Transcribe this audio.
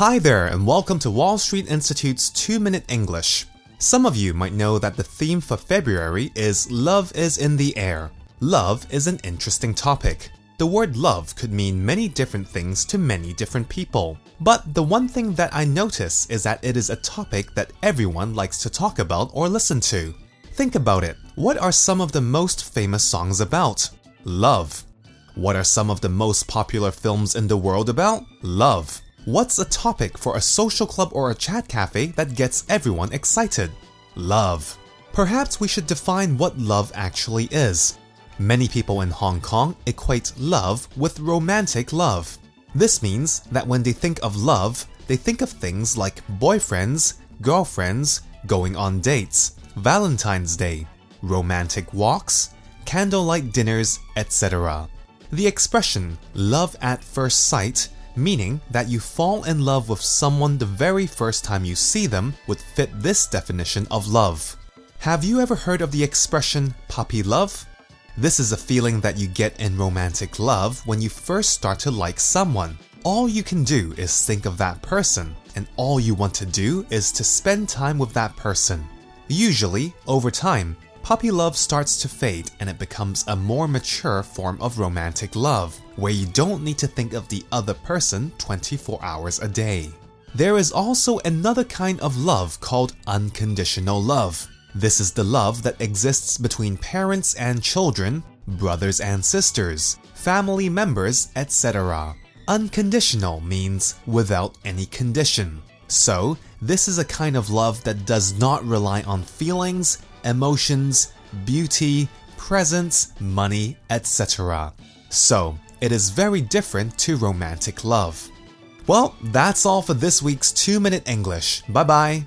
Hi there, and welcome to Wall Street Institute's 2 Minute English. Some of you might know that the theme for February is Love is in the Air. Love is an interesting topic. The word love could mean many different things to many different people. But the one thing that I notice is that it is a topic that everyone likes to talk about or listen to. Think about it. What are some of the most famous songs about? Love. What are some of the most popular films in the world about? Love. What's a topic for a social club or a chat cafe that gets everyone excited? Love. Perhaps we should define what love actually is. Many people in Hong Kong equate love with romantic love. This means that when they think of love, they think of things like boyfriends, girlfriends, going on dates, Valentine's Day, romantic walks, candlelight dinners, etc. The expression love at first sight meaning that you fall in love with someone the very first time you see them would fit this definition of love. Have you ever heard of the expression puppy love? This is a feeling that you get in romantic love when you first start to like someone. All you can do is think of that person, and all you want to do is to spend time with that person. Usually, over time, puppy love starts to fade and it becomes a more mature form of romantic love, where you don't need to think of the other person 24 hours a day. There is also another kind of love called unconditional love. This is the love that exists between parents and children, brothers and sisters, family members, etc. Unconditional means without any condition. So, this is a kind of love that does not rely on feelings, emotions, beauty, presence, money, etc. So, it is very different to romantic love. Well, that's all for this week's 2 Minute English. Bye bye.